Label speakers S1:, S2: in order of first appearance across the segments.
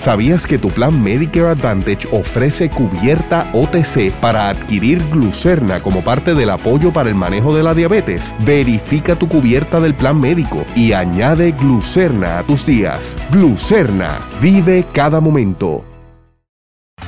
S1: ¿Sabías que tu plan Medicare Advantage ofrece cubierta OTC para adquirir glucerna como parte del apoyo para el manejo de la diabetes? Verifica tu cubierta del plan médico y añade glucerna a tus días. Glucerna, vive cada momento.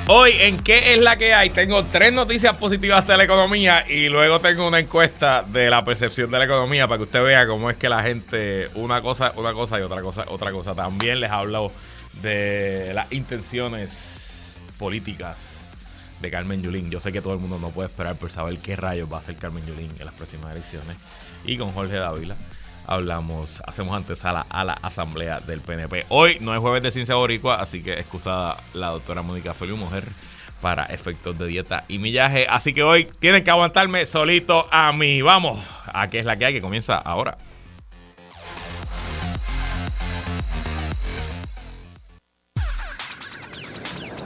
S2: Hoy en qué es la que hay, tengo tres noticias positivas de la economía y luego tengo una encuesta de la percepción de la economía para que usted vea cómo es que la gente una cosa, una cosa y otra cosa, otra cosa. También les hablo de las intenciones políticas de Carmen Yulín. Yo sé que todo el mundo no puede esperar por saber qué rayos va a hacer Carmen Yulín en las próximas elecciones. Y con Jorge Dávila hablamos, hacemos antesala a la asamblea del PNP. Hoy no es jueves de ciencia boricua, así que excusada la doctora Mónica Feliu Mujer para efectos de dieta y millaje. Así que hoy tienen que aguantarme solito a mí. Vamos, a qué es la que hay que comienza ahora.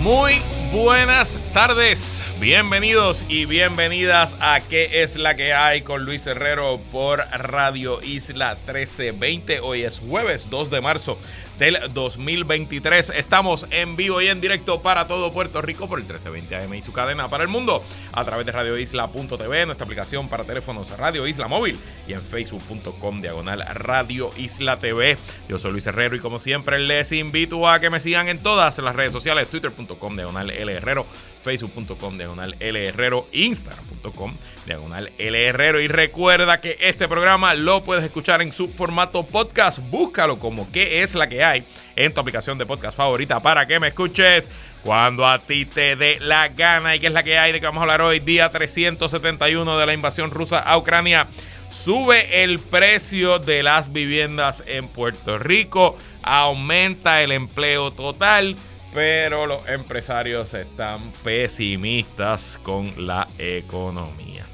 S2: Muy buenas tardes, bienvenidos y bienvenidas a ¿Qué es la que hay? con Luis Herrero por Radio Isla 1320. Hoy es jueves 2 de marzo del 2023. Estamos en vivo y en directo para todo Puerto Rico por el 1320 AM y su cadena para el mundo a través de radioisla.tv, nuestra aplicación para teléfonos Radio Isla Móvil y en facebook.com diagonal Radio Isla TV. Yo soy Luis Herrero y como siempre les invito a que me sigan en todas las redes sociales, twitter.com diagonal L Herrero, facebook.com diagonal L Herrero, instagram.com diagonal L Herrero. Y recuerda que este programa lo puedes escuchar en su formato podcast, búscalo como que es la que hay en tu aplicación de podcast favorita para que me escuches cuando a ti te dé la gana. Y que es la que hay de que vamos a hablar hoy, día 371 de la invasión rusa a Ucrania. Sube el precio de las viviendas en Puerto Rico, aumenta el empleo total, pero los empresarios están pesimistas con la economía.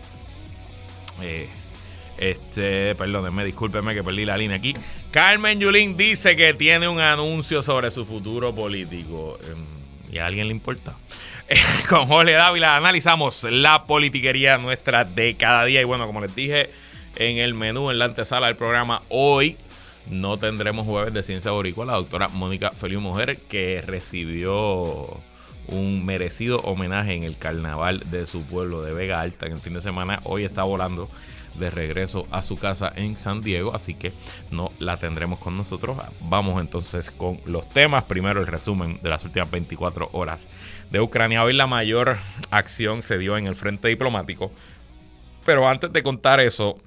S2: Eh, este, perdónenme, discúlpenme que perdí la línea aquí. Carmen Yulín dice que tiene un anuncio sobre su futuro político. Em, ¿Y a alguien le importa? Con Jorge Dávila analizamos la politiquería nuestra de cada día. Y bueno, como les dije en el menú, en la antesala del programa, hoy no tendremos jueves de ciencia boricua. La doctora Mónica Feliu Mujer, que recibió un merecido homenaje en el carnaval de su pueblo de Vega Alta en el fin de semana. Hoy está volando de regreso a su casa en San Diego, así que no la tendremos con nosotros. Vamos entonces con los temas. Primero el resumen de las últimas 24 horas de Ucrania. Hoy la mayor acción se dio en el frente diplomático. Pero antes de contar eso,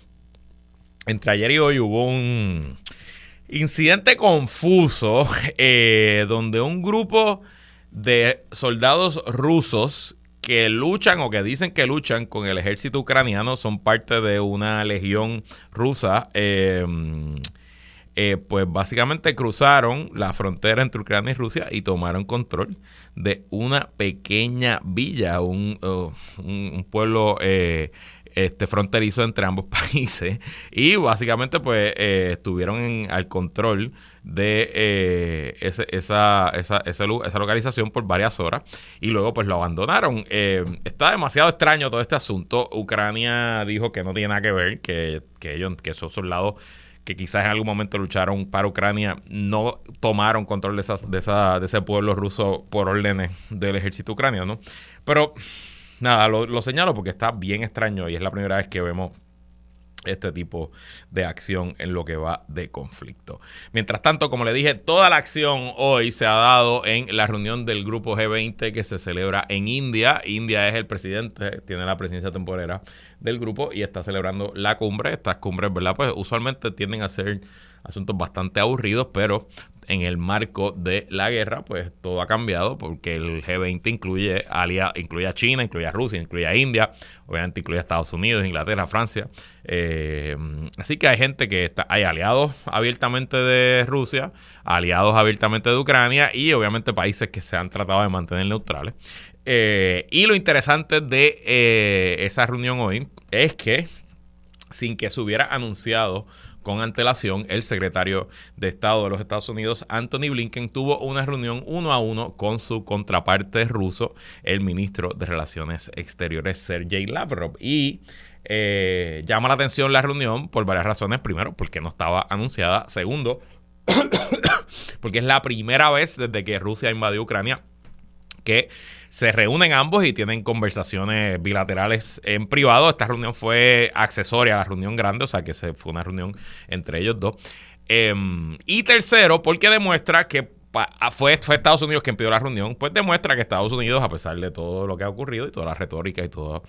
S2: entre ayer y hoy hubo un incidente confuso eh, donde un grupo de soldados rusos que luchan o que dicen que luchan con el ejército ucraniano son parte de una legión rusa. Em, eh, pues básicamente cruzaron la frontera entre Ucrania y Rusia y tomaron control de una pequeña villa, un, oh, pueblo eh, este, fronterizo entre ambos países y básicamente pues eh, estuvieron al control de eh, esa, esa, esa, esa, localización por varias horas y luego pues lo abandonaron. Eh, está demasiado extraño todo este asunto. Ucrania dijo que no tiene nada que ver, que, que ellos, que esos soldados que quizás en algún momento lucharon para Ucrania, no tomaron control de, esas, de, esa, de ese pueblo ruso por órdenes del ejército ucraniano. Pero nada, lo, señalo porque está bien extraño y es la primera vez que vemos este tipo de acción en lo que va de conflicto. Mientras tanto, como le dije, toda la acción hoy se ha dado en la reunión del grupo G20 que se celebra en India. India es el presidente, tiene la presidencia temporera del grupo y está celebrando la cumbre. Estas cumbres, ¿verdad? Pues usualmente tienden a ser asuntos bastante aburridos, pero en el marco de la guerra, pues todo ha cambiado porque el G20 incluye, alia, incluye a China, incluye a Rusia, incluye a India, obviamente incluye a Estados Unidos, Inglaterra, Francia. Eh, así que hay gente que está, hay aliados abiertamente de Rusia, aliados abiertamente de Ucrania y obviamente países que se han tratado de mantener neutrales. Eh, y lo interesante de eh, esa reunión hoy es que sin que se hubiera anunciado con antelación, el secretario de Estado de los Estados Unidos, Anthony Blinken, tuvo una reunión uno a uno con su contraparte ruso, el ministro de Relaciones Exteriores, Sergei Lavrov. Y eh, llama la atención la reunión por varias razones. Primero, porque no estaba anunciada. Segundo, porque es la primera vez desde que Rusia invadió Ucrania que se reúnen ambos y tienen conversaciones bilaterales en privado. Esta reunión fue accesoria a la reunión grande, o sea que se, fue una reunión entre ellos dos. Em, y tercero, porque demuestra que fue, fue Estados Unidos quien pidió la reunión, pues demuestra que Estados Unidos, a pesar de todo lo que ha ocurrido y toda la retórica y toda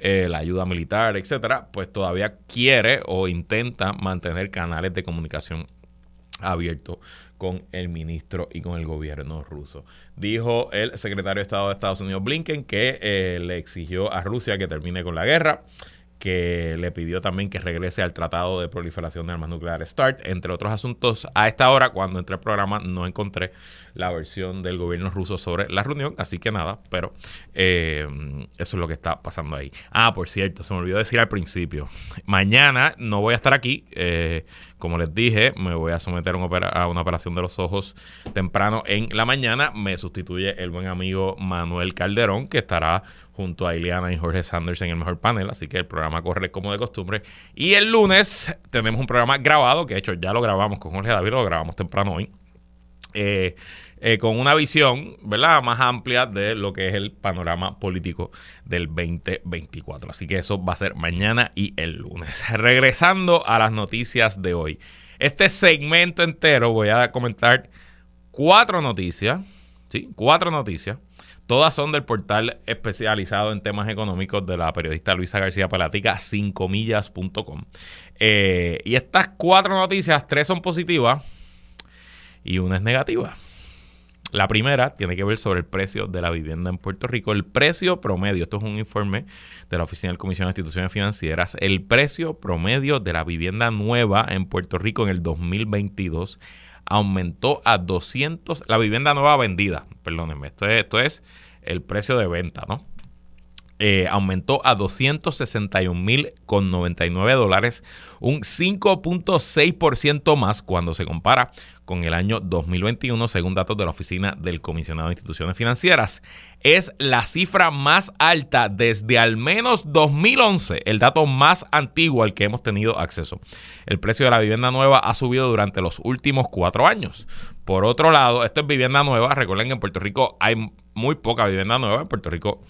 S2: eh, la ayuda militar, etcétera, pues todavía quiere o intenta mantener canales de comunicación abiertos con el ministro y con el gobierno ruso. Dijo el secretario de Estado de Estados Unidos Blinken que eh, le exigió a Rusia que termine con la guerra que le pidió también que regrese al Tratado de Proliferación de Armas Nucleares START, entre otros asuntos. A esta hora, cuando entré al programa, no encontré la versión del gobierno ruso sobre la reunión, así que nada, pero eh, eso es lo que está pasando ahí. Ah, por cierto, se me olvidó decir al principio, mañana no voy a estar aquí, eh, como les dije, me voy a someter a una operación de los ojos temprano en la mañana, me sustituye el buen amigo Manuel Calderón, que estará junto a Ileana y Jorge Sanders en el mejor panel, así que el programa corre como de costumbre. Y el lunes tenemos un programa grabado, que de hecho ya lo grabamos con Jorge David, lo grabamos temprano hoy, eh, eh, con una visión ¿verdad? más amplia de lo que es el panorama político del 2024. Así que eso va a ser mañana y el lunes. Regresando a las noticias de hoy. Este segmento entero voy a comentar cuatro noticias, ¿sí? Cuatro noticias Todas son del portal especializado en temas económicos de la periodista Luisa García Palatica, 5millas.com. Eh, y estas cuatro noticias, tres son positivas y una es negativa. La primera tiene que ver sobre el precio de la vivienda en Puerto Rico. El precio promedio, esto es un informe de la Oficina del Comisión de Instituciones Financieras, el precio promedio de la vivienda nueva en Puerto Rico en el 2022 aumentó a 200, la vivienda nueva vendida, perdónenme, esto es, esto es el precio de venta, ¿no? Eh, aumentó a 261 mil con 99 dólares, un 5.6% más cuando se compara con el año 2021, según datos de la Oficina del Comisionado de Instituciones Financieras. Es la cifra más alta desde al menos 2011, el dato más antiguo al que hemos tenido acceso. El precio de la vivienda nueva ha subido durante los últimos cuatro años. Por otro lado, esto es vivienda nueva. Recuerden que en Puerto Rico hay muy poca vivienda nueva. En Puerto Rico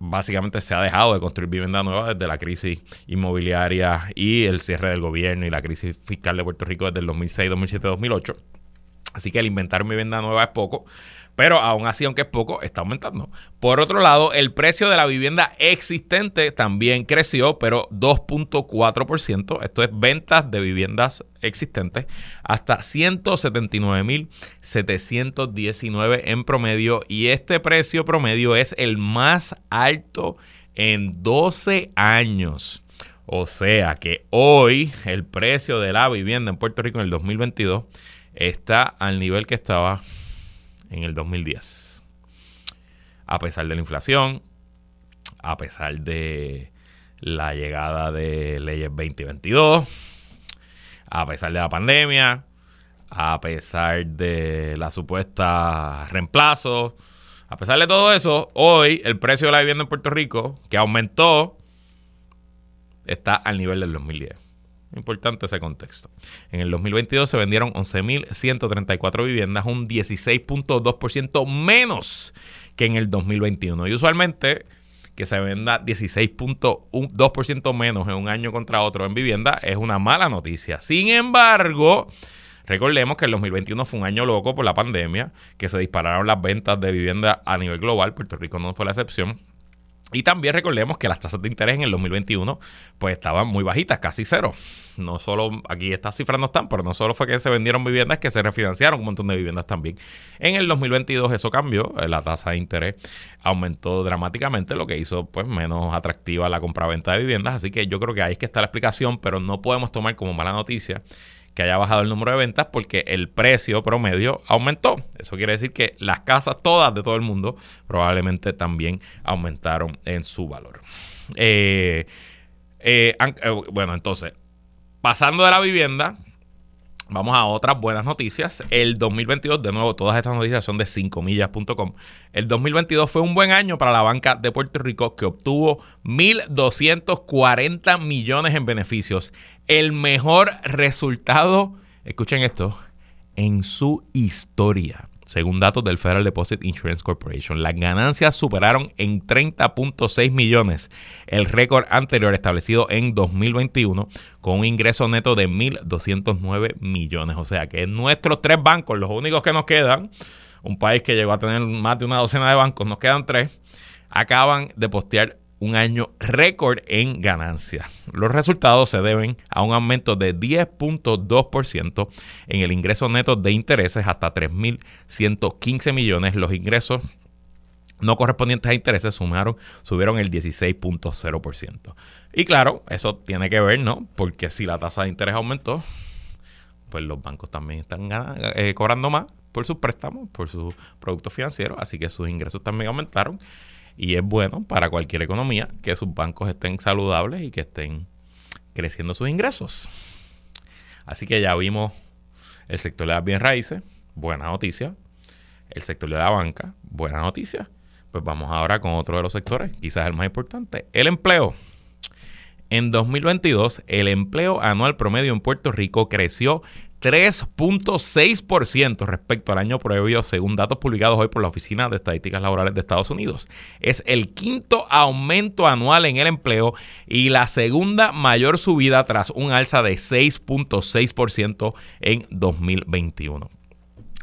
S2: básicamente se ha dejado de construir vivienda nueva desde la crisis inmobiliaria y el cierre del gobierno y la crisis fiscal de Puerto Rico desde el 2006, 2007, 2008. Así que el inventar vivienda nueva es poco. Pero aún así, aunque es poco, está aumentando. Por otro lado, el precio de la vivienda existente también creció, pero 2.4%. Esto es ventas de viviendas existentes hasta 179.719 en promedio. Y este precio promedio es el más alto en 12 años. O sea que hoy el precio de la vivienda en Puerto Rico en el 2022 está al nivel que estaba en el 2010. A pesar de la inflación, a pesar de la llegada de leyes 2022, a pesar de la pandemia, a pesar de la supuesta reemplazo, a pesar de todo eso, hoy el precio de la vivienda en Puerto Rico, que aumentó, está al nivel del 2010. Importante ese contexto. En el 2022 se vendieron 11.134 viviendas, un 16.2% menos que en el 2021. Y usualmente que se venda 16.2% menos en un año contra otro en vivienda es una mala noticia. Sin embargo, recordemos que el 2021 fue un año loco por la pandemia, que se dispararon las ventas de vivienda a nivel global. Puerto Rico no fue la excepción. Y también recordemos que las tasas de interés en el 2021 pues estaban muy bajitas, casi cero. No solo, aquí estas cifras no están, pero no solo fue que se vendieron viviendas, que se refinanciaron un montón de viviendas también. En el 2022 eso cambió, eh, la tasa de interés aumentó dramáticamente, lo que hizo pues menos atractiva la compraventa de viviendas. Así que yo creo que ahí es que está la explicación, pero no podemos tomar como mala noticia haya bajado el número de ventas porque el precio promedio aumentó. Eso quiere decir que las casas todas de todo el mundo probablemente también aumentaron en su valor. Eh, eh, eh, bueno, entonces, pasando de la vivienda, Vamos a otras buenas noticias. El 2022, de nuevo, todas estas noticias son de 5millas.com. El 2022 fue un buen año para la banca de Puerto Rico que obtuvo 1.240 millones en beneficios. El mejor resultado, escuchen esto, en su historia según datos del Federal Deposit Insurance Corporation. Las ganancias superaron en 30.6 millones el récord anterior establecido en 2021 con un ingreso neto de 1.209 millones. O sea que nuestros tres bancos, los únicos que nos quedan, un país que llegó a tener más de una docena de bancos, nos quedan tres, acaban de postear un año récord en ganancias. Los resultados se deben a un aumento de 10.2% en el ingreso neto de intereses hasta 3.115 millones. Los ingresos no correspondientes a intereses sumaron, subieron el 16.0%. Y claro, eso tiene que ver, ¿no? Porque si la tasa de interés aumentó, pues los bancos también están eh, cobrando más por sus préstamos, por sus productos financieros, así que sus ingresos también aumentaron y es bueno para cualquier economía que sus bancos estén saludables y que estén creciendo sus ingresos. Así que ya vimos el sector de las bienes raíces, buena noticia. El sector de la banca, buena noticia. Pues vamos ahora con otro de los sectores, quizás el más importante, el empleo. En 2022, el empleo anual promedio en Puerto Rico creció 3.6% respecto al año previo, según datos publicados hoy por la Oficina de Estadísticas Laborales de Estados Unidos. Es el quinto aumento anual en el empleo y la segunda mayor subida tras un alza de 6.6% en 2021.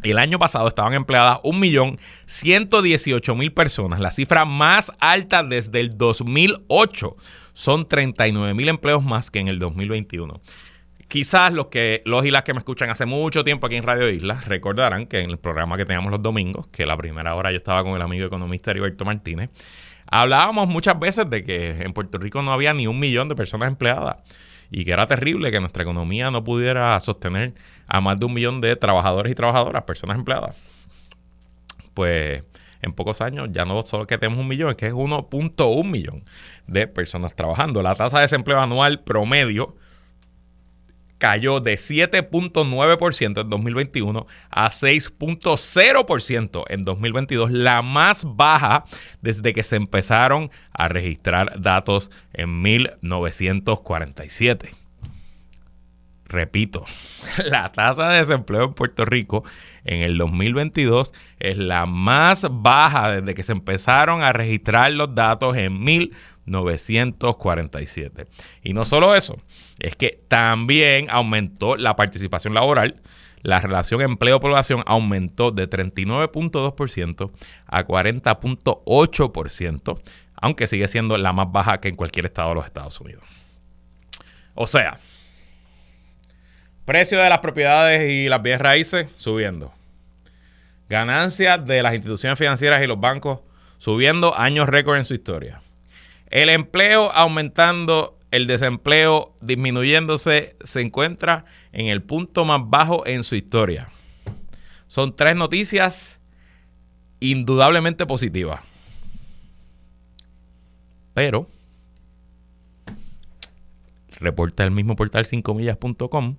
S2: El año pasado estaban empleadas 1.118.000 personas, la cifra más alta desde el 2008. Son 39.000 empleos más que en el 2021. Quizás los que los y las que me escuchan hace mucho tiempo aquí en Radio Isla recordarán que en el programa que teníamos los domingos, que la primera hora yo estaba con el amigo economista Heriberto Martínez, hablábamos muchas veces de que en Puerto Rico no había ni un millón de personas empleadas y que era terrible que nuestra economía no pudiera sostener a más de un millón de trabajadores y trabajadoras, personas empleadas. Pues en pocos años ya no solo que tenemos un millón, es que es 1.1 millón de personas trabajando. La tasa de desempleo anual promedio cayó de 7.9% en 2021 a 6.0% en 2022, la más baja desde que se empezaron a registrar datos en 1947. Repito, la tasa de desempleo en Puerto Rico en el 2022 es la más baja desde que se empezaron a registrar los datos en 1947. Y no solo eso, es que también aumentó la participación laboral. La relación empleo-población aumentó de 39.2% a 40.8%, aunque sigue siendo la más baja que en cualquier estado de los Estados Unidos. O sea, precio de las propiedades y las bienes raíces subiendo. Ganancias de las instituciones financieras y los bancos subiendo años récord en su historia. El empleo aumentando el desempleo disminuyéndose se encuentra en el punto más bajo en su historia. Son tres noticias indudablemente positivas. Pero, reporta el mismo portal 5millas.com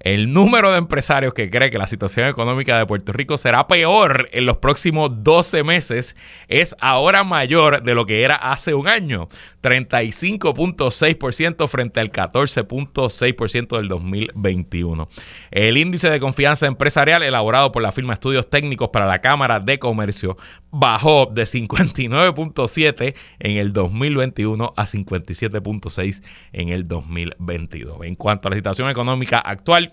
S2: el número de empresarios que cree que la situación económica de Puerto Rico será peor en los próximos 12 meses es ahora mayor de lo que era hace un año, 35.6% frente al 14.6% del 2021. El índice de confianza empresarial elaborado por la firma Estudios Técnicos para la Cámara de Comercio bajó de 59.7 en el 2021 a 57.6 en el 2022. En cuanto a la situación económica actual,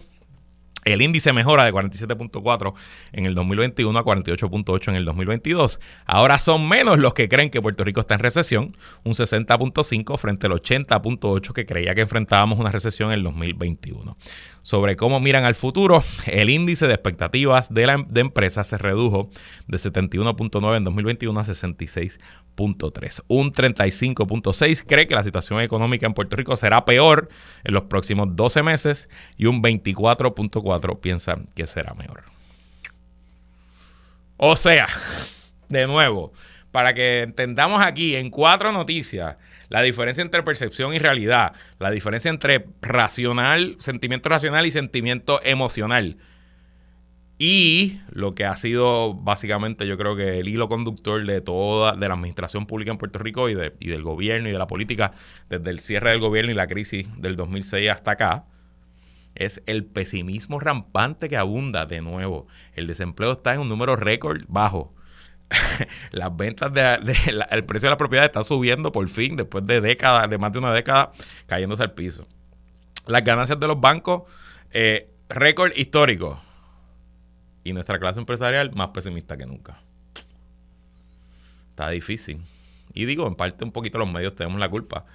S2: el índice mejora de 47.4 en el 2021 a 48.8 en el 2022. Ahora son menos los que creen que Puerto Rico está en recesión, un 60.5 frente al 80.8 que creía que enfrentábamos una recesión en el 2021 sobre cómo miran al futuro, el índice de expectativas de, la, de empresas se redujo de 71.9 en 2021 a 66.3. Un 35.6 cree que la situación económica en Puerto Rico será peor en los próximos 12 meses y un 24.4 piensa que será mejor. O sea, de nuevo, para que entendamos aquí en cuatro noticias la diferencia entre percepción y realidad, la diferencia entre racional, sentimiento racional y sentimiento emocional. Y lo que ha sido básicamente, yo creo que el hilo conductor de toda, de la administración pública en Puerto Rico y, y del gobierno y de la política, desde el cierre del gobierno y la crisis del 2006 hasta acá, es el pesimismo rampante que abunda de nuevo. El desempleo está en un número récord bajo. Las ventas de, el precio de la propiedad está subiendo por fin después de décadas, de más de una década, cayéndose al piso. Las ganancias de los bancos, eh, récord histórico. Y nuestra clase empresarial más pesimista que nunca. Está difícil. Y digo, en parte un poquito los medios tenemos la culpa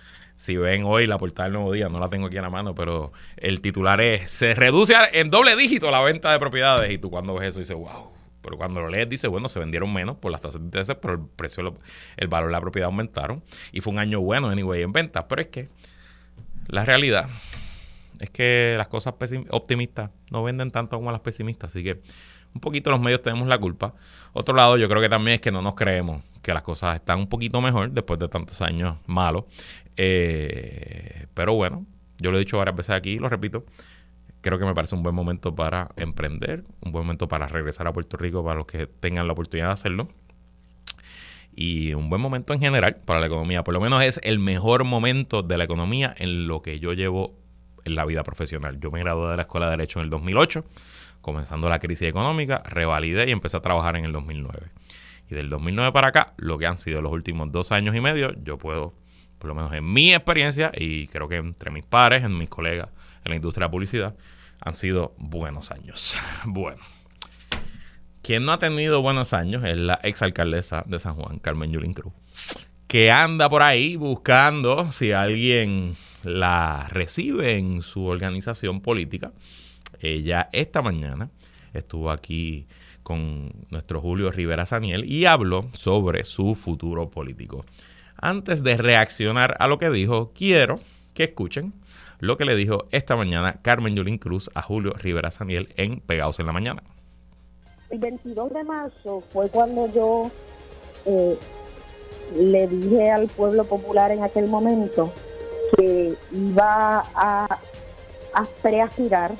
S2: si ven hoy la portada del Nuevo Día, no la tengo aquí en la mano, pero el titular es, se reduce en doble dígito la venta de propiedades y tú cuando ves eso dices, wow. Pero cuando lo lees dice, bueno, se vendieron menos por las tasas de interés, pero el precio, el valor de la propiedad aumentaron y fue un año bueno, anyway, en ventas. Pero es que la realidad es que las cosas optimistas no venden tanto como las pesimistas, así que un poquito los medios tenemos la culpa. Otro lado, yo creo que también es que no nos creemos que las cosas están un poquito mejor después de tantos años malos. Eh, pero bueno, yo lo he dicho varias veces aquí lo repito. Creo que me parece un buen momento para emprender, un buen momento para regresar a Puerto Rico para los que tengan la oportunidad de hacerlo. Y un buen momento en general para la economía. Por lo menos es el mejor momento de la economía en lo que yo llevo en la vida profesional. Yo me gradué de la Escuela de Derecho en el 2008 comenzando la crisis económica, revalidé y empecé a trabajar en el 2009. Y del 2009 para acá, lo que han sido los últimos dos años y medio, yo puedo, por lo menos en mi experiencia, y creo que entre mis pares, en mis colegas en la industria de la publicidad, han sido buenos años. bueno. Quien no ha tenido buenos años es la exalcaldesa de San Juan, Carmen Yulín Cruz, que anda por ahí buscando si alguien la recibe en su organización política ella esta mañana estuvo aquí con nuestro Julio Rivera Saniel y habló sobre su futuro político. Antes de reaccionar a lo que dijo, quiero que escuchen lo que le dijo esta mañana Carmen Yulín Cruz a Julio Rivera Saniel en Pegados en la Mañana.
S3: El 22 de marzo fue cuando yo eh, le dije al pueblo popular en aquel momento que iba a, a preaspirar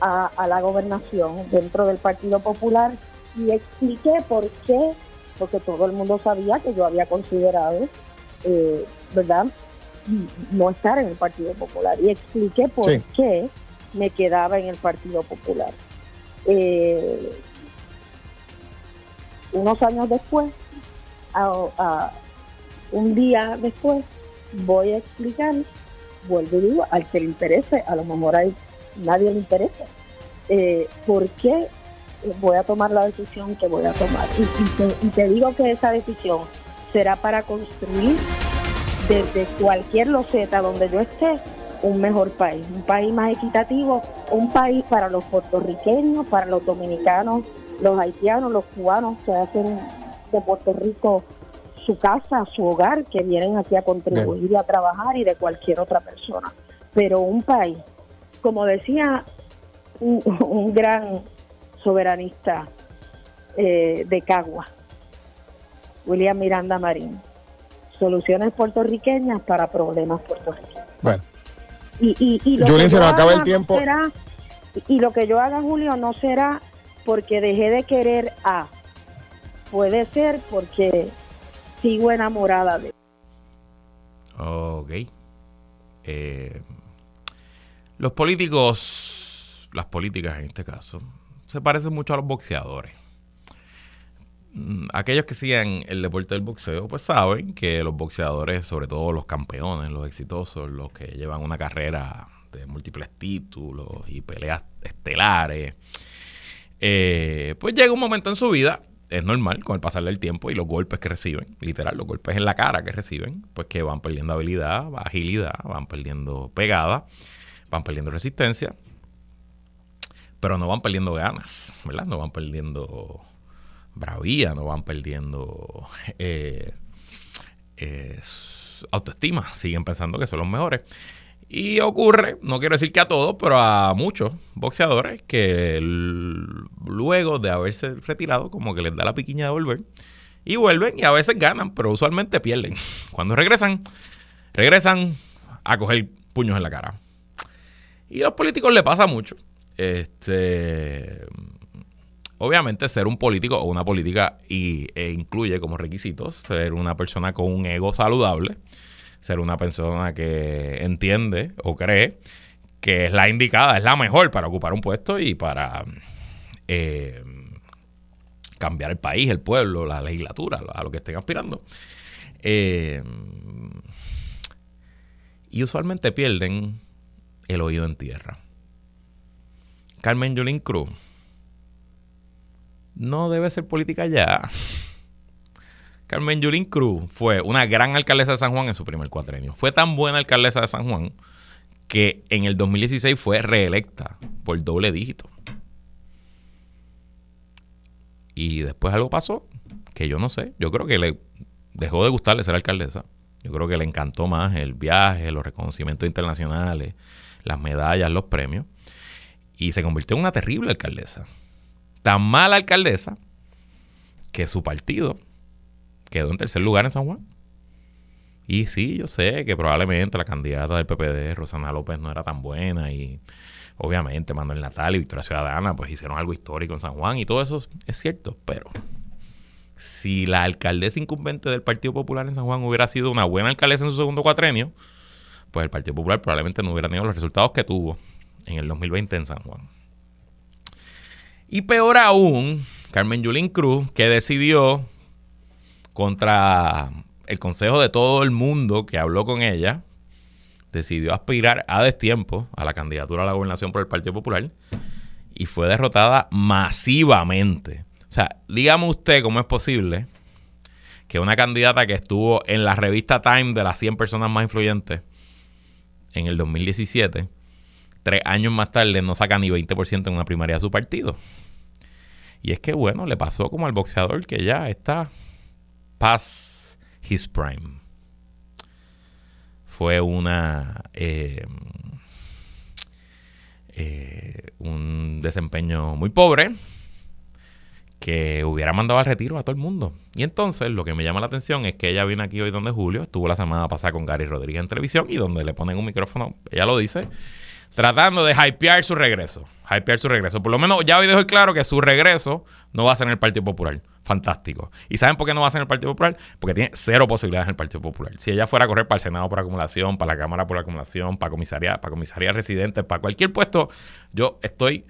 S3: a, la gobernación dentro del Partido Popular y expliqué por qué, porque todo el mundo sabía que yo había considerado, eh, ¿verdad?, no estar en el Partido Popular. Y expliqué por qué me quedaba en el Partido Popular. Eh, unos años después, un día después, voy a explicar, vuelvo y digo, al que le interese, a lo mejor hay nadie le interesa. Eh, ¿Por qué voy a tomar la decisión que voy a tomar? Y, te, digo que esa decisión será para construir desde cualquier loseta donde yo esté un mejor país, un país más equitativo, un país para los puertorriqueños, para los dominicanos, los haitianos, los cubanos que hacen de Puerto Rico su casa, su hogar, que vienen aquí a contribuir y a trabajar y de cualquier otra persona. Pero un país como decía un, gran soberanista eh, de Cagua, William Miranda Marín, soluciones puertorriqueñas para problemas puertorriqueños.
S4: Bueno.
S3: Y, y, lo
S4: se nos acaba el tiempo.
S3: y lo que yo haga, Julio, no será porque dejé de querer a. Puede ser porque sigo enamorada de.
S2: Ok. Eh, los políticos, las políticas en este caso, se parecen mucho a los boxeadores. Mm, aquellos que siguen el deporte del boxeo, pues saben que los boxeadores, sobre todo los campeones, los exitosos, los que llevan una carrera de múltiples títulos y peleas estelares, eh, pues llega un momento en su vida, es normal con el pasar del tiempo y los golpes que reciben, literal, los golpes en la cara que reciben, pues que van perdiendo habilidad, agilidad, van perdiendo pegada van perdiendo resistencia, pero no van perdiendo ganas, ¿verdad? No van perdiendo bravía, no van perdiendo eh, eh, autoestima, siguen pensando que son los mejores. Y ocurre, no quiero decir que a todos, pero a muchos boxeadores que luego de haberse retirado, como que les da la piquiña de volver, y vuelven y a veces ganan, pero usualmente pierden. Cuando regresan, regresan a coger puños en la cara. Y a los políticos le pasa mucho. Este, obviamente ser un político o una política y, e incluye como requisitos ser una persona con un ego saludable, ser una persona que entiende o cree que es la indicada, es la mejor para ocupar un puesto y para eh, cambiar el país, el pueblo, la legislatura, a lo que estén aspirando. Eh, y usualmente pierden el oído en tierra. Carmen Yulín Cruz no debe ser política ya. Carmen Yulín Cruz fue una gran alcaldesa de San Juan en su primer cuatrenio. Fue tan buena alcaldesa de San Juan que en el 2016 fue reelecta por doble dígito. Y después algo pasó que yo no sé. Yo creo que le dejó de gustarle ser alcaldesa. Yo creo que le encantó más el viaje, los reconocimientos internacionales, las medallas, los premios. Y se convirtió en una terrible alcaldesa. Tan mala alcaldesa que su partido quedó en tercer lugar en San Juan. Y sí, yo sé que probablemente la candidata del PPD, Rosana López, no era tan buena y obviamente Manuel Natal y Victoria Ciudadana pues hicieron algo histórico en San Juan y todo eso es cierto, pero si la alcaldesa incumbente del Partido Popular en San Juan hubiera sido una buena alcaldesa en su segundo cuatrenio, pues el Partido Popular probablemente no hubiera tenido los resultados que tuvo en el 2020 en San Juan. Y peor aún, Carmen Yulín Cruz, que decidió contra el consejo de todo el mundo que habló con ella, decidió aspirar a destiempo a la candidatura a la gobernación por el Partido Popular y fue derrotada masivamente. O sea, dígame usted cómo es posible que una candidata que estuvo en la revista Time de las 100 personas más influyentes en el 2017, tres años más tarde no saca ni 20% en una primaria de su partido. Y es que, bueno, le pasó como al boxeador que ya está past his prime fue una eh, eh, un desempeño muy pobre que hubiera mandado al retiro a todo el mundo. Y entonces lo que me llama la atención es que ella viene aquí hoy donde Julio, estuvo la semana pasada con Gary Rodríguez en televisión y donde le ponen un micrófono, ella lo dice, tratando de hypear su regreso. Hypear su regreso. Por lo menos ya hoy dejó claro que su regreso no va a ser en el Partido Popular fantástico. ¿Y saben por qué no va a ser en el Partido Popular? Porque tiene cero posibilidades en el Partido Popular. Si ella fuera a correr para el Senado por acumulación, para la Cámara por acumulación, para comisaría, para comisaría residente, para cualquier puesto, yo estoy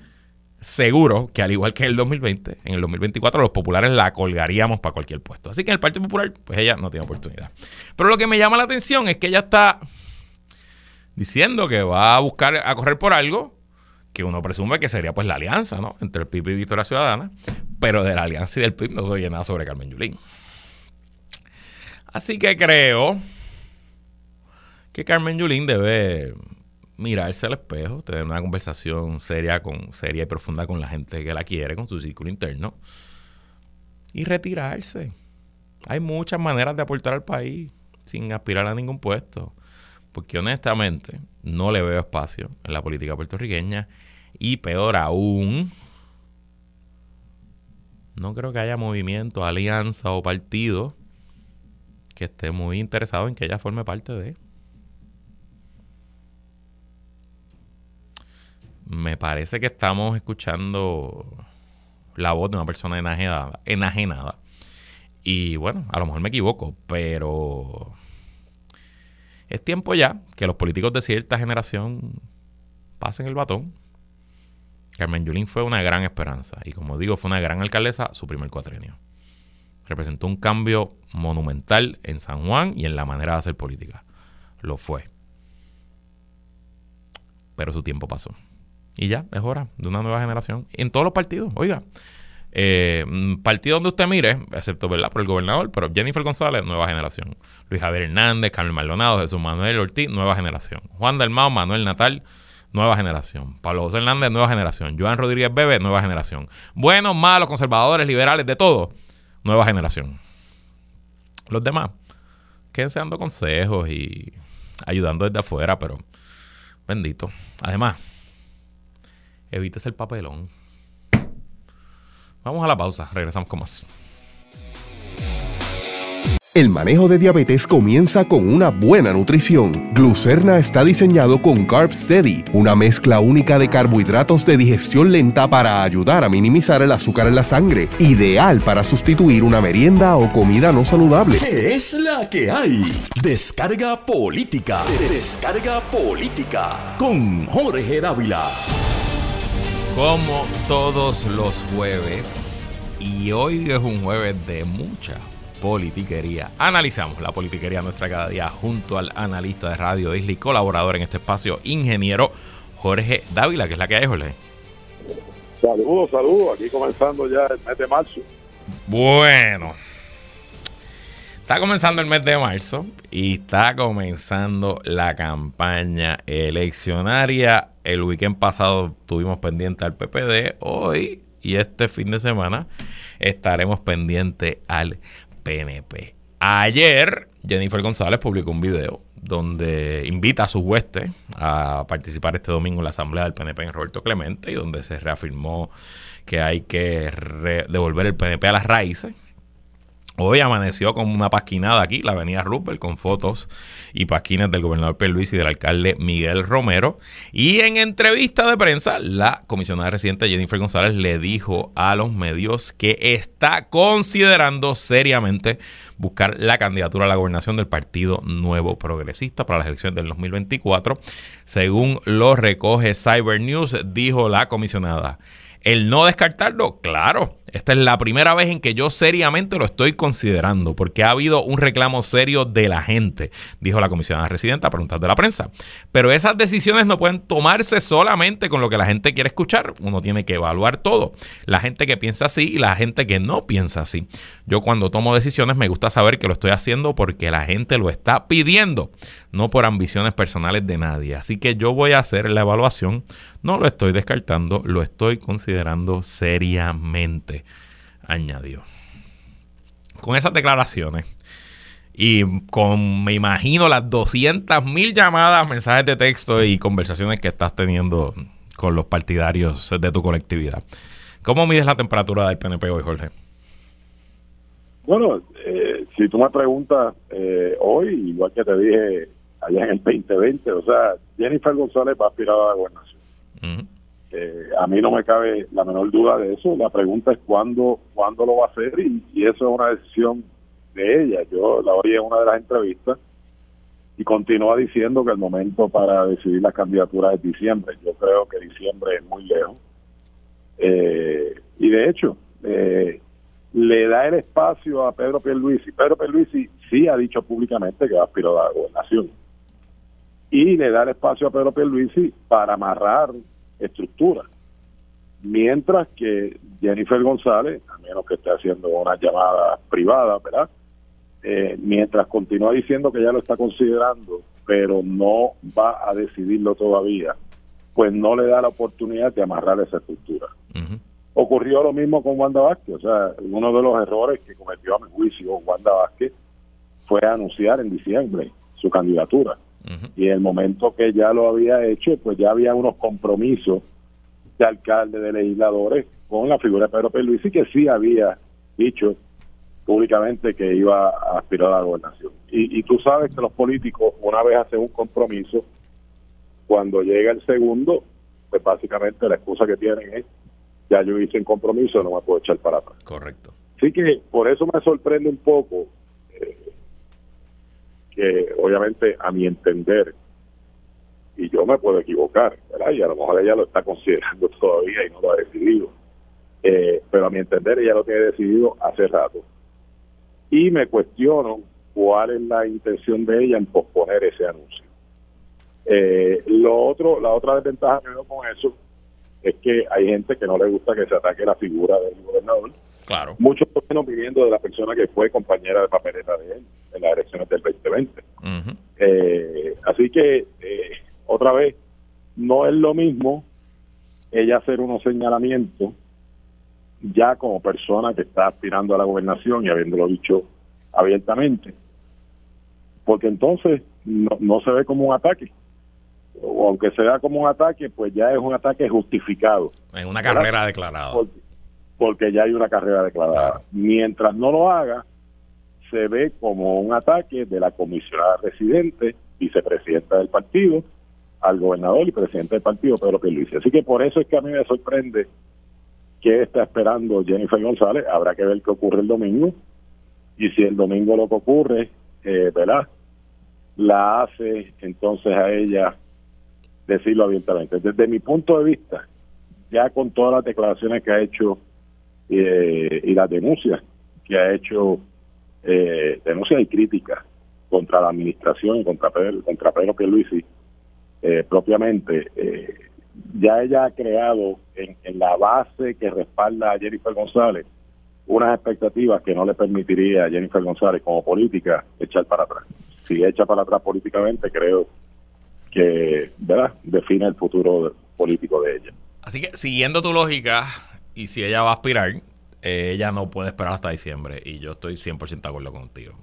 S2: seguro que al igual que en el 2020, en el 2024 los populares la colgaríamos para cualquier puesto. Así que en el Partido Popular, pues ella no tiene oportunidad. Pero lo que me llama la atención es que ella está diciendo que va a buscar a correr por algo que uno presume que sería pues la alianza, ¿no? Entre el PIB y Victoria Ciudadana, pero de la alianza y del PIB no se oye nada sobre Carmen Yulín. Así que creo que Carmen Yulín debe mirarse al espejo, tener una conversación seria, con, seria y profunda con la gente que la quiere, con su círculo interno, y retirarse. Hay muchas maneras de aportar al país sin aspirar a ningún puesto porque honestamente no le veo espacio en la política puertorriqueña y peor aún, no creo que haya movimiento, alianza o partido que esté muy interesado en que ella forme parte de. Me parece que estamos escuchando la voz de una persona enajenada, enajenada. Y bueno, a lo mejor me equivoco, pero es tiempo ya que los políticos de cierta generación pasen el batón. Carmen Yulín fue una gran esperanza y como digo, fue una gran alcaldesa su primer cuatrenio. Representó un cambio monumental en San Juan y en la manera de hacer política. Lo fue. Pero su tiempo pasó. Y ya, es hora de una nueva generación. En todos los partidos, oiga. Eh, mm, partido donde usted mire, excepto ¿verdad? por el gobernador, pero Jennifer González, nueva generación. Luis Javier Hernández, Carmen Maldonado, Jesús Manuel Ortiz, nueva generación. Juan Dalmao, Manuel Natal, nueva generación. Pablo José Hernández, nueva generación. Joan Rodríguez Bebe, nueva generación. Buenos, malos, conservadores, liberales, de todo, nueva generación. Los demás, quédense dando consejos y ayudando desde afuera, pero bendito. Además, evítese el papelón. Vamos a la pausa, regresamos con más.
S1: El manejo de diabetes comienza con una buena nutrición. Glucerna está diseñado con Carb Steady, una mezcla única de carbohidratos de digestión lenta para ayudar a minimizar el azúcar en la sangre, ideal para sustituir una merienda o comida no saludable.
S5: ¿Qué es la que hay? Descarga política. Descarga política con Jorge Dávila.
S2: Como todos los jueves, y hoy es un jueves de mucha politiquería. Analizamos la politiquería nuestra cada día junto al analista de Radio Isla y colaborador en este espacio, ingeniero Jorge Dávila, que es la que hay, Jorge.
S4: Saludos, saludos. Aquí comenzando ya el mes de marzo.
S2: Bueno, está comenzando el mes de marzo y está comenzando la campaña eleccionaria. El weekend pasado tuvimos pendiente al PPD. Hoy y este fin de semana estaremos pendientes al PNP. Ayer, Jennifer González publicó un video donde invita a sus huestes a participar este domingo en la asamblea del PNP en Roberto Clemente y donde se reafirmó que hay que devolver el PNP a las raíces Hoy amaneció con una pasquinada aquí, la avenida Rupert, con fotos y pasquinas del gobernador Luis y del alcalde Miguel Romero. Y en entrevista de prensa, la comisionada residente Jennifer González le dijo a los medios que está considerando seriamente buscar la candidatura a la gobernación del Partido Nuevo Progresista para las elecciones del 2024. Según lo recoge Cyber News, dijo la comisionada. El no descartarlo, claro, esta es la primera vez en que yo seriamente lo estoy considerando, porque ha habido un reclamo serio de la gente, dijo la comisionada residenta a preguntas de la prensa. Pero esas decisiones no pueden tomarse solamente con lo que la gente quiere escuchar. Uno tiene que evaluar todo. La gente que piensa así y la gente que no piensa así. Yo cuando tomo decisiones me gusta saber que lo estoy haciendo porque la gente lo está pidiendo, no por ambiciones personales de nadie. Así que yo voy a hacer la evaluación. No lo estoy descartando, lo estoy considerando seriamente añadió. Con esas declaraciones y con, me imagino, las 200 mil llamadas, mensajes de texto y conversaciones que estás teniendo con los partidarios de tu colectividad. ¿Cómo mides la temperatura del PNP hoy, Jorge?
S4: Bueno, eh, si tú me preguntas eh, hoy, igual que te dije allá en el 2020, o sea, Jennifer González va a aspirar a la gobernación. Eh, a mí no me cabe la menor duda de eso. La pregunta es cuándo, cuándo lo va a hacer y, eso es una decisión de ella. Yo la oí en una de las entrevistas y continúa diciendo que el momento para decidir la candidatura es diciembre. Yo creo que diciembre es muy lejos. Eh, y de hecho, eh, le da el espacio a Pedro Pierluisi. Pedro Pierluisi sí ha dicho públicamente que va a aspirar a la gobernación. Y le da el espacio a Pedro Pierluisi para amarrar estructura. Mientras que Jennifer González, a menos que esté haciendo una llamada privada, ¿verdad? Eh, mientras continúa diciendo que ya lo está considerando, pero no va a decidirlo todavía, pues no le da la oportunidad de amarrar esa estructura. Ocurrió lo mismo con Wanda Vázquez, o sea, uno de los errores que cometió a mi juicio Wanda Vázquez fue anunciar en diciembre su candidatura. Y en el momento que ya lo había hecho, pues ya había unos compromisos de alcalde, de legisladores con la figura de Pedro Pierluisi que sí había dicho públicamente que iba a aspirar a la gobernación. Y, y tú sabes que los políticos, una vez hacen un compromiso, cuando llega el segundo, pues básicamente la excusa que tienen es, ya yo hice un compromiso, no me puedo echar para atrás.
S2: Correcto.
S4: Así que por eso me sorprende un poco que obviamente a mi entender, y yo me puedo equivocar. Y a lo mejor ella lo está considerando todavía y no lo ha decidido, eh, pero a mi entender ella lo tiene decidido hace rato. Y me cuestiono cuál es la intención de ella en posponer ese anuncio. Eh, lo otro, la otra desventaja que veo con eso es que hay gente que no le gusta que se ataque la figura del gobernador
S2: Claro.
S4: Muchos menos pidiendo de la persona que fue compañera de papeleta de él en las elecciones del 2020. eh, así que, eh, otra vez, no es lo mismo ella hacer unos señalamientos ya como persona que está aspirando a la gobernación y habiéndolo dicho abiertamente. Porque entonces no, no se ve como un ataque. O aunque se vea como un ataque, pues ya es un ataque justificado.
S2: En una carrera declarada
S4: porque ya hay una carrera declarada. Mientras no lo haga, se ve como un ataque de la comisionada residente, vicepresidenta del partido, al gobernador y presidente del partido, Pedro Pierluisi. Así que por eso es que a mí me sorprende qué está esperando Jennifer González. Habrá que ver qué ocurre el domingo. Y si el domingo lo que ocurre, eh, ¿verdad? La hace entonces a ella decirlo abiertamente. Desde mi punto de vista, ya con todas las declaraciones que ha hecho eh, y las denuncias que ha hecho, eh, denuncias y críticas contra la administración y contra Pedro, contra Pedro Pierluisi, eh, propiamente, eh, ya ella ha creado en, la base que respalda a Jennifer González unas expectativas que no le permitiría a Jennifer González como política echar para atrás. Si echa para atrás políticamente, creo que ¿verdad? define el futuro político de ella.
S2: Así que siguiendo tu lógica, y si ella va a aspirar, eh, ella no puede esperar hasta diciembre. Y yo estoy 100% de acuerdo contigo.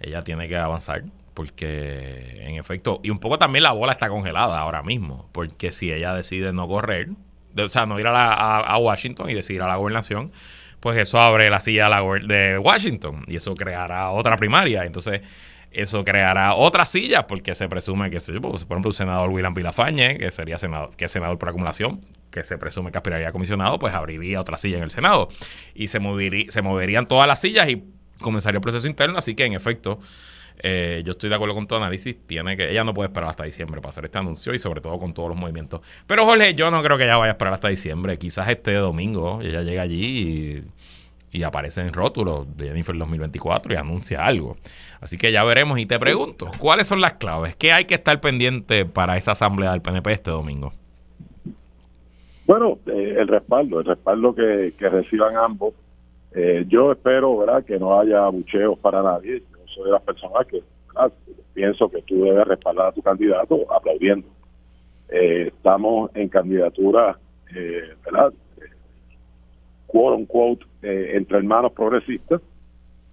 S2: Ella tiene que avanzar porque en efecto, y un poco también la bola está congelada ahora mismo, porque si ella decide no correr, o sea, no ir a, Washington y decidir a la gobernación, pues eso abre la silla de Washington y eso creará otra primaria. Entonces, eso creará otras sillas porque se presume que, pues, por ejemplo, el senador William Vilafañe, que sería senador, que es senador por acumulación, que se presume que aspiraría a comisionado, pues abriría otra silla en el Senado y se, movería, se moverían todas las sillas y comenzaría el proceso interno. Así que, en efecto, eh, yo estoy de acuerdo con tu análisis. Tiene que, ella no puede esperar hasta diciembre para hacer este anuncio y sobre todo con todos los movimientos. Pero Jorge, yo no creo que ella vaya a esperar hasta diciembre. Quizás este domingo ella llega allí y, aparece en rótulo de Jennifer 2024 y anuncia algo. Así que ya veremos y te pregunto, ¿cuáles son las claves? ¿Qué hay que estar pendiente para esa asamblea del PNP este domingo?
S4: Bueno, eh, el respaldo, el respaldo que, reciban ambos. Eh, yo espero, ¿verdad?, que no haya bucheos para nadie de las personas que pienso que tú debes respaldar a tu candidato aplaudiendo. Eh, estamos en candidatura, ¿verdad? quote unquote, eh, entre hermanos progresistas.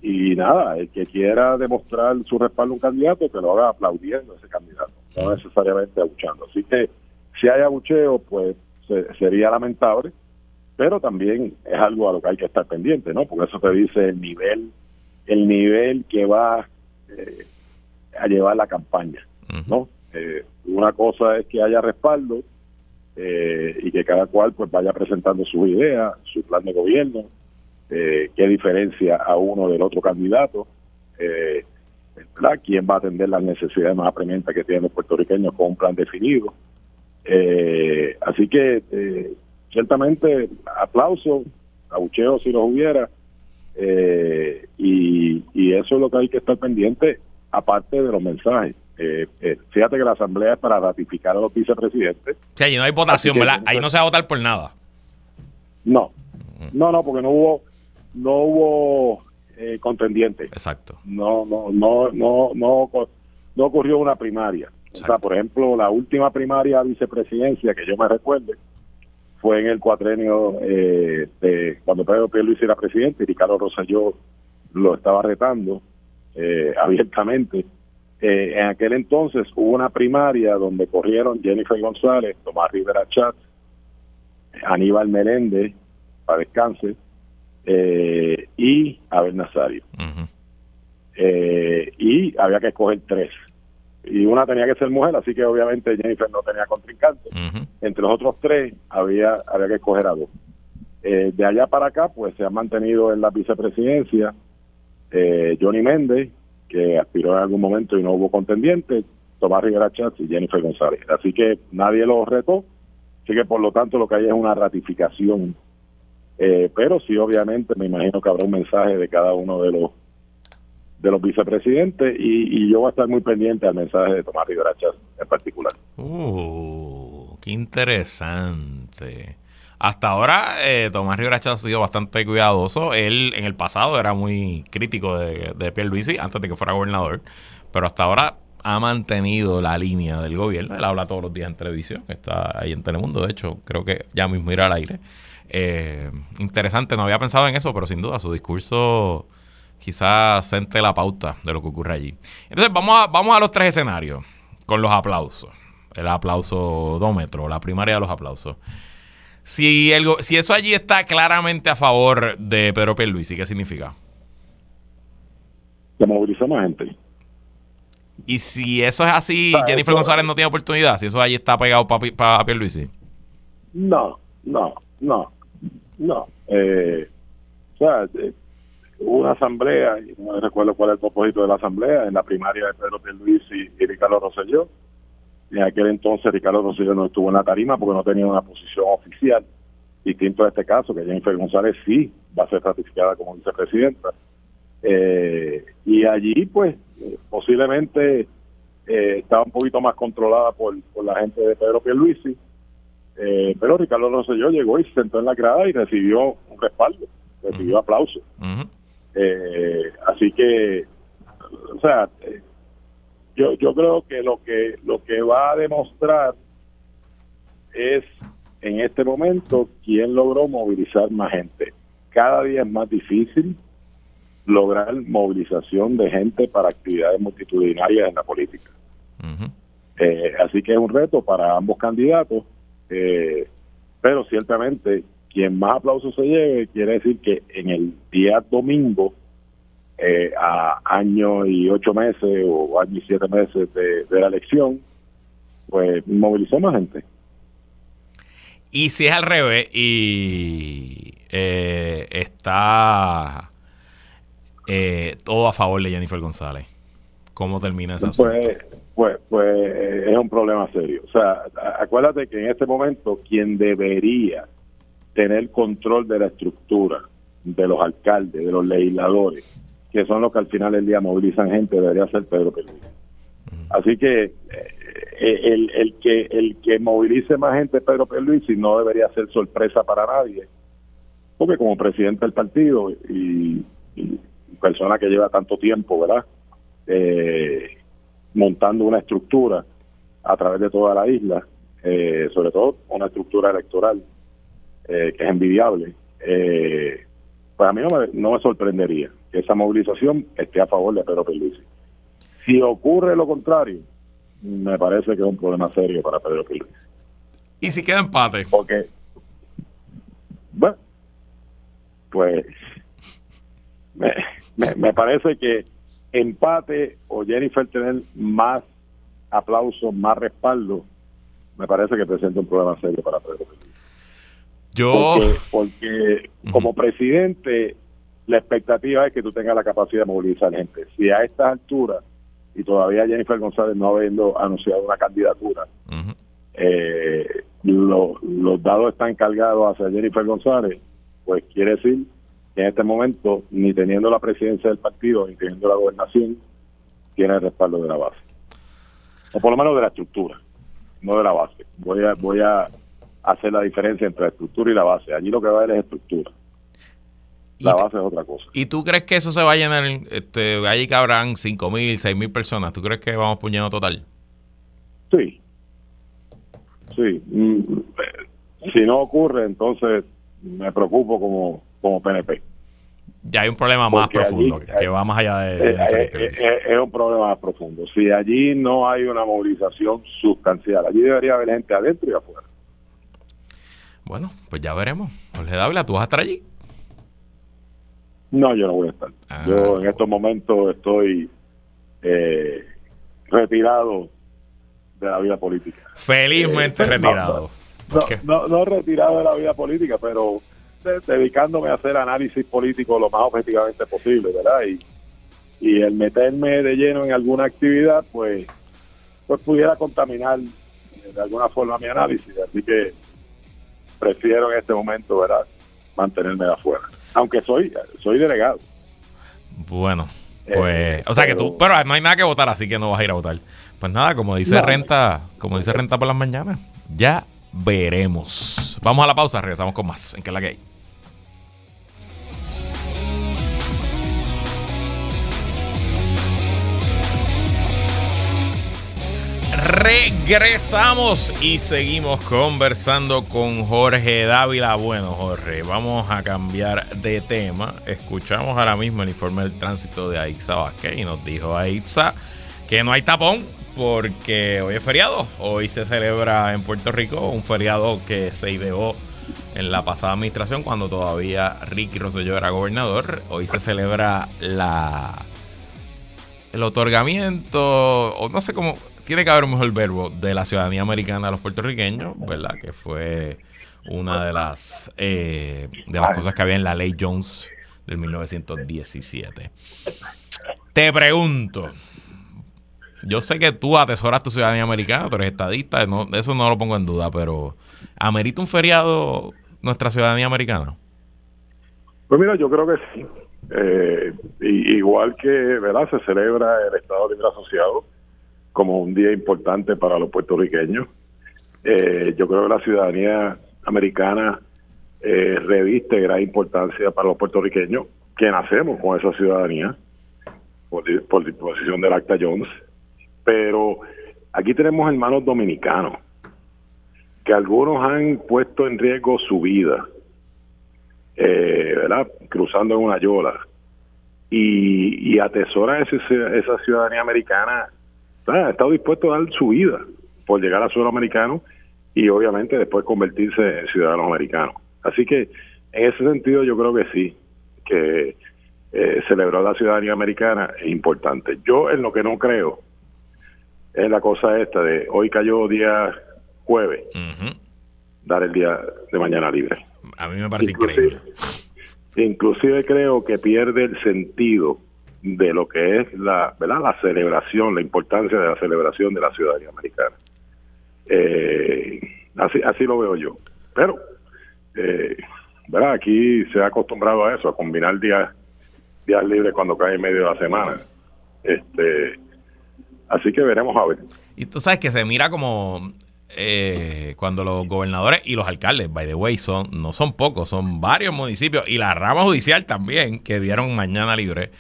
S4: Y nada, el que quiera demostrar su respaldo a un candidato, que lo haga aplaudiendo a ese candidato, no necesariamente abuchando. Así que si hay abucheo, pues sería lamentable, pero también es algo a lo que hay que estar pendiente, ¿no? Porque eso te dice el nivel el nivel que va eh, a llevar la campaña, ¿no? Eh, una cosa es que haya respaldo eh, y que cada cual pues vaya presentando su idea, su plan de gobierno, qué diferencia a uno del otro candidato, ¿verdad? quién va a atender las necesidades más apremiantes que tienen los puertorriqueños con un plan definido. así que ciertamente aplauso, abucheo si los hubiera, eh, y, eso es lo que hay que estar pendiente, aparte de los mensajes. Eh, eh, fíjate que la Asamblea es para ratificar a los vicepresidentes.
S2: Sí, ahí no hay votación, ¿verdad? Ahí no se va a votar por nada.
S4: No, no, no, porque no hubo, no hubo eh, contendiente.
S2: Exacto.
S4: No, no, no, no, no, no ocurrió una primaria. O sea, por ejemplo, la última primaria vicepresidencia que yo me recuerde, fue en el cuatrenio eh, de cuando Pedro Luis era presidente y Ricardo Rosselló lo estaba retando eh, abiertamente. Eh, en aquel entonces hubo una primaria donde corrieron Jennifer González, Tomás Rivera Chat, Aníbal Meléndez, para descanse, y Abel Nazario. y había que escoger tres y una tenía que ser mujer, así que obviamente Jennifer no tenía contrincante. Entre los otros tres había, había que escoger a dos. Eh, de allá para acá, pues se ha mantenido en la vicepresidencia eh, Johnny Méndez, que aspiró en algún momento y no hubo contendiente, Tomás Rivera Chats y Jennifer González. Así que nadie lo retó, así que por lo tanto lo que hay es una ratificación. Eh, pero sí, obviamente, me imagino que habrá un mensaje de cada uno de los de los vicepresidentes y, yo voy a estar muy pendiente al mensaje de Tomás Rivera en particular.
S2: Uh, qué interesante. Hasta ahora eh, Tomás Rivera ha sido bastante cuidadoso. Él en el pasado era muy crítico de, de Luisi antes de que fuera gobernador, pero hasta ahora ha mantenido la línea del gobierno. Él habla todos los días en televisión, está ahí en Telemundo, de hecho, creo que ya mismo irá al aire. Eh, interesante, no había pensado en eso, pero sin duda su discurso quizás sente la pauta de lo que ocurre allí. Entonces vamos a, vamos a los tres escenarios con los aplausos. El aplausodómetro, la primaria de los aplausos. Si, el, si eso allí está claramente a favor de Pedro Pierluisi, ¿qué significa?
S4: que movilizó más gente.
S2: Y si eso es así, Jennifer González no tiene oportunidad, si eso allí está pegado para pa, Pierluisi.
S4: No, no, no, no. Eh, o sea, eh, una asamblea, y no recuerdo cuál es el propósito de la asamblea, en la primaria de Pedro Pierluisi y Ricardo Rosselló. En aquel entonces Ricardo Rosselló no estuvo en la tarima porque no tenía una posición oficial, distinto a este caso, que Jennifer González sí va a ser ratificada como vicepresidenta. Eh, y allí, pues, posiblemente eh, estaba un poquito más controlada por, la gente de Pedro Pierluisi, eh, pero Ricardo Rosselló llegó y se sentó en la grada y recibió un respaldo, recibió aplausos. Eh, así que, o sea, yo yo creo que lo que lo que va a demostrar es en este momento quién logró movilizar más gente. Cada día es más difícil lograr movilización de gente para actividades multitudinarias en la política. Eh, así que es un reto para ambos candidatos, eh, pero ciertamente quien más aplausos se lleve quiere decir que en el día domingo, eh, a año y ocho meses o año y siete meses de, la elección, pues movilizó más gente.
S2: Y si es al revés y está eh, todo a favor de Jennifer González. ¿Cómo termina esa
S4: pues, pues, pues eh, es un problema serio. O sea, acuérdate que en este momento quien debería tener control de la estructura, de los alcaldes, de los legisladores, que son los que al final del día movilizan gente, debería ser Pedro Pierluisi. Así que eh, el, el que el que movilice más gente Pedro Pierluisi no debería ser sorpresa para nadie, porque como presidente del partido y persona que lleva tanto tiempo, ¿verdad? Eh, montando una estructura a través de toda la isla, eh, sobre todo una estructura electoral eh, que es envidiable, pues a mí no me, no me sorprendería que esa movilización esté a favor de Pedro Pierluisi. Si ocurre lo contrario, me parece que es un problema serio para Pedro Pierluisi.
S2: ¿Y si queda empate?
S4: Porque, bueno, pues me, me, parece que empate o Jennifer tener más aplausos, más respaldo, me parece que presenta un problema serio para Pedro
S2: Yo.
S4: Porque, como presidente, la expectativa es que tú tengas la capacidad de movilizar gente. Si a esta altura y todavía Jennifer González no habiendo anunciado una candidatura, eh, los dados están cargados hacia Jennifer González, pues quiere decir en este momento, ni teniendo la presidencia del partido, ni teniendo la gobernación, tiene el respaldo de la base. O por lo menos de la estructura, no de la base. Voy a, voy a hacer la diferencia entre la estructura y la base. Allí lo que va a haber es estructura. La base es otra cosa.
S2: ¿Y tú crees que eso se va a llenar? Este, allí cabrán 5 mil, 6 mil personas. ¿Tú crees que vamos puñado total?
S4: Sí. Sí. Mm, eh, si no ocurre, entonces me preocupo como como PNP.
S2: Ya hay un problema más profundo, que va más allá de...
S4: Eh, eh, eh, es, un problema más profundo. Si allí no hay una movilización sustancial, allí debería haber gente adentro y afuera.
S2: Bueno, pues ya veremos. Jorge Dávila, ¿tú vas a estar allí?
S4: No, yo no voy a estar. Ah, yo en estos momentos estoy retirado de la vida política.
S2: Felizmente retirado.
S4: no, no, retirado de la vida política, pero dedicándome a hacer análisis político lo más objetivamente posible, ¿verdad? Y, y el meterme de lleno en alguna actividad, pues, pues pudiera contaminar de alguna forma mi análisis. Así que prefiero en este momento, ¿verdad?, mantenerme de afuera. Aunque soy, soy delegado.
S2: Bueno, pues, o sea que tú, pero no hay nada que votar, así que no vas a ir a votar. Pues nada, como dice Renta, como dice Renta por las mañanas, ya veremos. Vamos a la pausa, regresamos con más en que la que hay. Regresamos y seguimos conversando con Jorge Dávila. Bueno, Jorge, vamos a cambiar de tema. Escuchamos ahora mismo el informe del tránsito de Aixa Vázquez y nos dijo Aixa que no hay tapón porque hoy es feriado. Hoy se celebra en Puerto Rico un feriado que se ideó en la pasada administración cuando todavía Ricky Rosselló era gobernador. Hoy se celebra la el otorgamiento, o no sé cómo, tiene que haber un mejor verbo, de la ciudadanía americana a los puertorriqueños, ¿verdad? Que fue una de las, eh, de las cosas que había en la ley Jones del 1917. Te pregunto, yo sé que tú atesoras tu ciudadanía americana, tú eres estadista, no, eso no lo pongo en duda, pero ¿amerita un feriado nuestra ciudadanía americana?
S4: Pues mira, yo creo que sí. Eh, igual que ¿verdad? se celebra el Estado Libre Asociado como un día importante para los puertorriqueños, eh, yo creo que la ciudadanía americana eh, reviste gran importancia para los puertorriqueños que nacemos con esa ciudadanía por, disposición del Acta Jones, pero aquí tenemos hermanos dominicanos que algunos han puesto en riesgo su vida, eh, ¿verdad? Cruzando en una yola. Y, y atesora esa ciudadanía americana, ha estado dispuesto a dar su vida por llegar a suelo americano y obviamente después convertirse en ciudadano americano. Así que en ese sentido yo creo que sí, que eh, celebrar la ciudadanía americana es importante. Yo en lo que no creo es la cosa esta de hoy cayó día jueves, dar el día de mañana libre.
S2: A mí me parece increíble.
S4: Inclusive creo que pierde el sentido de lo que es la, ¿verdad? la celebración, la importancia de la celebración de la ciudadanía americana. Eh, así, así lo veo yo. Pero, eh, ¿verdad? Aquí se ha acostumbrado a eso, a combinar días, días libres cuando cae en medio de la semana. Este, así que veremos a ver.
S2: Y tú sabes que se mira como eh, cuando los gobernadores y los alcaldes, by the way, son, no son pocos, son varios municipios y la rama judicial también que dieron mañana libre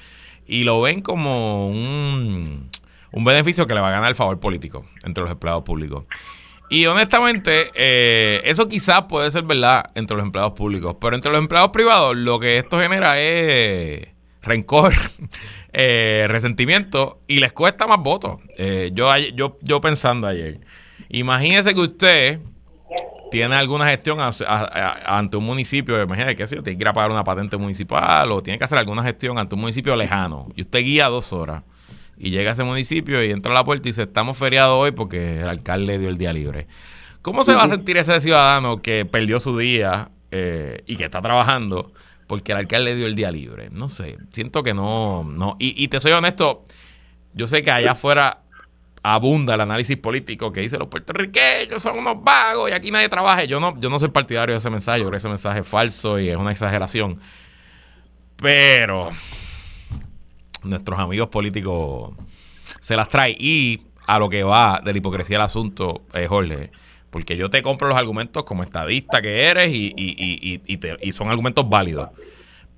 S2: y lo ven como un, un beneficio que le va a ganar el favor político entre los empleados públicos. Y honestamente, eh, eso quizás puede ser verdad entre los empleados públicos, pero entre los empleados privados lo que esto genera es rencor, eh, resentimiento y les cuesta más votos. Eh, yo, yo, yo pensando ayer, imagínese que usted tiene alguna gestión ante un municipio, imagínese que si tiene que ir a pagar una patente municipal o tiene que hacer alguna gestión ante un municipio lejano y usted guía dos horas y llega a ese municipio y entra a la puerta y dice, estamos feriados hoy porque el alcalde dio el día libre. ¿Cómo se va a sentir ese ciudadano que perdió su día eh, y que está trabajando porque el alcalde dio el día libre? No sé, siento que no, no. Y, y te soy honesto, yo sé que allá afuera abunda el análisis político que dice los puertorriqueños son unos vagos y aquí nadie trabaja. Yo no, yo no soy partidario de ese mensaje, yo creo que ese mensaje es falso y es una exageración. Pero nuestros amigos políticos se las trae. Y a lo que va de la hipocresía del asunto, eh, Jorge, porque yo te compro los argumentos como estadista que eres y, y, y, y, son argumentos válidos.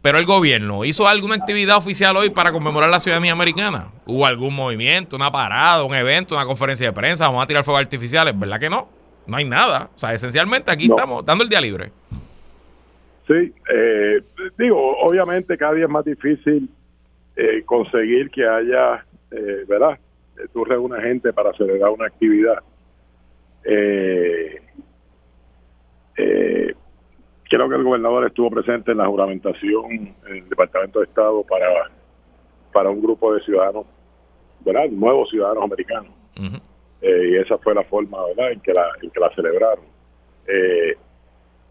S2: Pero el gobierno hizo alguna actividad oficial hoy para conmemorar la ciudadanía americana. ¿Hubo algún movimiento, una parada, un evento, una conferencia de prensa? ¿Vamos a tirar fuegos artificiales? ¿Verdad que no? No hay nada. O sea, esencialmente aquí estamos dando el día libre.
S4: Sí, eh, digo, obviamente cada día es más difícil eh, conseguir que haya, eh, ¿verdad? Eh, tú reúnes gente para celebrar una actividad. Eh, creo que el gobernador estuvo presente en la juramentación en el Departamento de Estado para, para un grupo de ciudadanos, ¿verdad? Nuevos ciudadanos americanos. y esa fue la forma, ¿verdad?, en que la, en que la celebraron.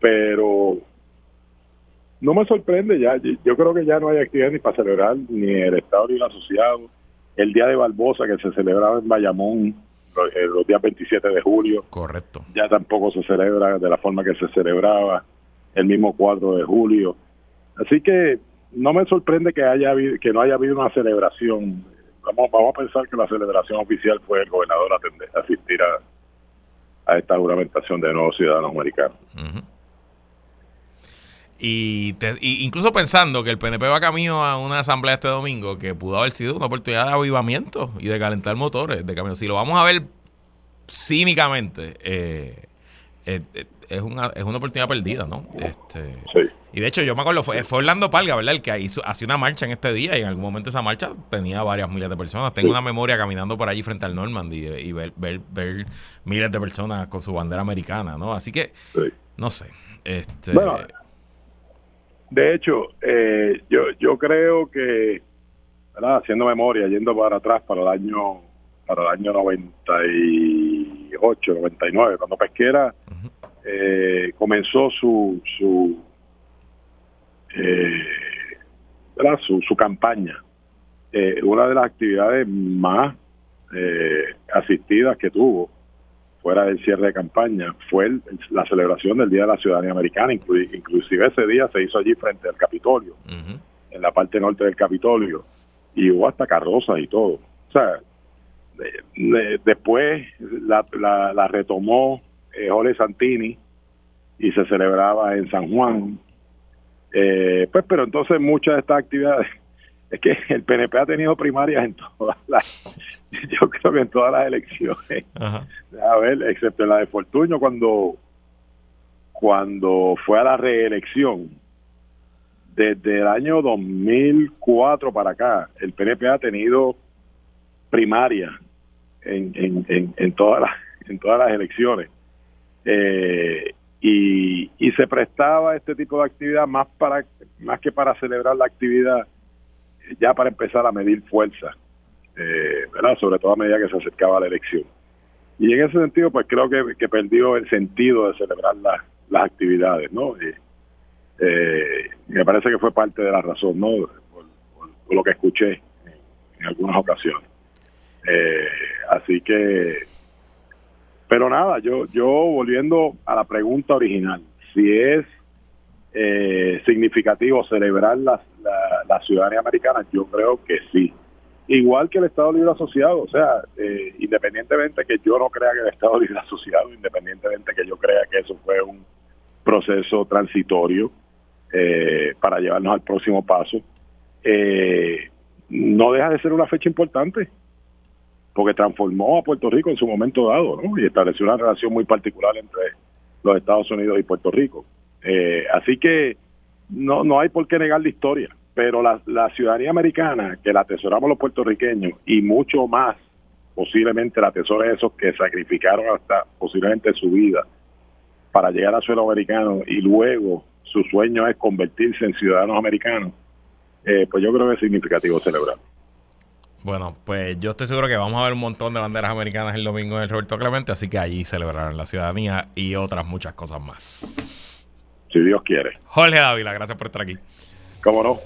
S4: pero no me sorprende ya, yo creo que ya no hay actividad ni para celebrar ni el Estado ni el asociado. El día de Barbosa que se celebraba en Bayamón los, eh, días 27 de julio.
S2: Correcto.
S4: Ya tampoco se celebra de la forma que se celebraba el mismo 4 de julio. Así que no me sorprende que haya que no haya habido una celebración. Vamos, vamos a pensar que la celebración oficial fue el gobernador a asistir a, a esta juramentación de nuevos ciudadanos americanos.
S2: Y, incluso pensando que el PNP va camino a una asamblea este domingo que pudo haber sido una oportunidad de avivamiento y de calentar motores de camino. Si lo vamos a ver cínicamente, eh, eh, eh, es, una, es una oportunidad perdida, ¿no? Este, Y de hecho, yo me acuerdo, fue, fue Orlando Palga, ¿verdad? El que hizo, hacía una marcha en este día y en algún momento esa marcha tenía varias miles de personas. Tengo una memoria caminando por allí frente al Normandy y, ver, ver, ver, miles de personas con su bandera americana, ¿no? Así que, no sé. Este,
S4: de hecho, eh, yo, yo creo que haciendo memoria, yendo para atrás para el año para el año 98, 99, cuando Pesquera eh, comenzó su su, eh, su, su campaña. Eh, una de las actividades más asistidas que tuvo fuera del cierre de campaña fue la celebración del Día de la Ciudadanía Americana, inclusive ese día se hizo allí frente al Capitolio, en la parte norte del Capitolio, y hubo hasta carrozas y todo. O sea, después la, la, retomó eh, Jorge Santini y se celebraba en San Juan. Eh, pues, pero entonces muchas de estas actividades es que el PNP ha tenido primarias en todas las, yo creo que en todas las elecciones. A ver, excepto en la de Fortuño cuando cuando fue a la reelección. Desde el año 2004 para acá, el PNP ha tenido primarias en, en, en, todas las en todas las elecciones. Eh, y, y se prestaba este tipo de actividad más para más que para celebrar la actividad ya para empezar a medir fuerza, eh, ¿verdad? Sobre todo a medida que se acercaba la elección. Y en ese sentido, pues creo que, perdió el sentido de celebrar las actividades, ¿no? Eh, me parece que fue parte de la razón, ¿no? Por, lo que escuché en, algunas ocasiones. Eh, así que, pero nada, yo, yo volviendo a la pregunta original, si es eh, significativo celebrar la, la, ciudadanía americana? Yo creo que sí. Igual que el Estado Libre Asociado, o sea, eh, independientemente que yo no crea que el Estado Libre Asociado, independientemente que yo crea que eso fue un proceso transitorio eh, para llevarnos al próximo paso, no deja de ser una fecha importante porque transformó a Puerto Rico en su momento dado ¿no? y estableció una relación muy particular entre los Estados Unidos y Puerto Rico. Eh, así que no, no hay por qué negar la historia, pero la, ciudadanía americana, que la atesoramos los puertorriqueños y mucho más, posiblemente la atesoran esos que sacrificaron hasta posiblemente su vida para llegar a suelo americano y luego su sueño es convertirse en ciudadanos americanos, eh, pues yo creo que es significativo celebrar.
S2: Bueno, pues yo estoy seguro que vamos a ver un montón de banderas americanas el domingo en el Roberto Clemente, así que allí celebrarán la ciudadanía y otras muchas cosas más
S4: si Dios quiere.
S2: Jorge Dávila, gracias por estar aquí.
S4: Cómo no.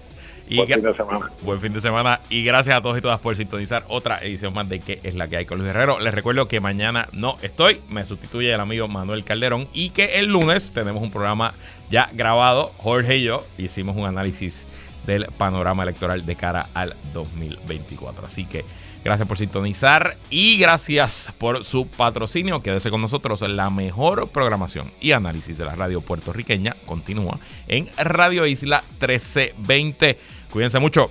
S2: buen fin de semana. Buen fin de semana. Y gracias a todos y todas por sintonizar otra edición más de ¿Qué es la que hay con Luis Guerrero? Les recuerdo que mañana no estoy, me sustituye el amigo Manuel Calderón y que el lunes tenemos un programa ya grabado. Jorge y yo hicimos un análisis del panorama electoral de cara al 2024. Así que Gracias por sintonizar y gracias por su patrocinio. Quédese con nosotros. La mejor programación y análisis de la radio puertorriqueña continúa en Radio Isla 1320. Cuídense mucho.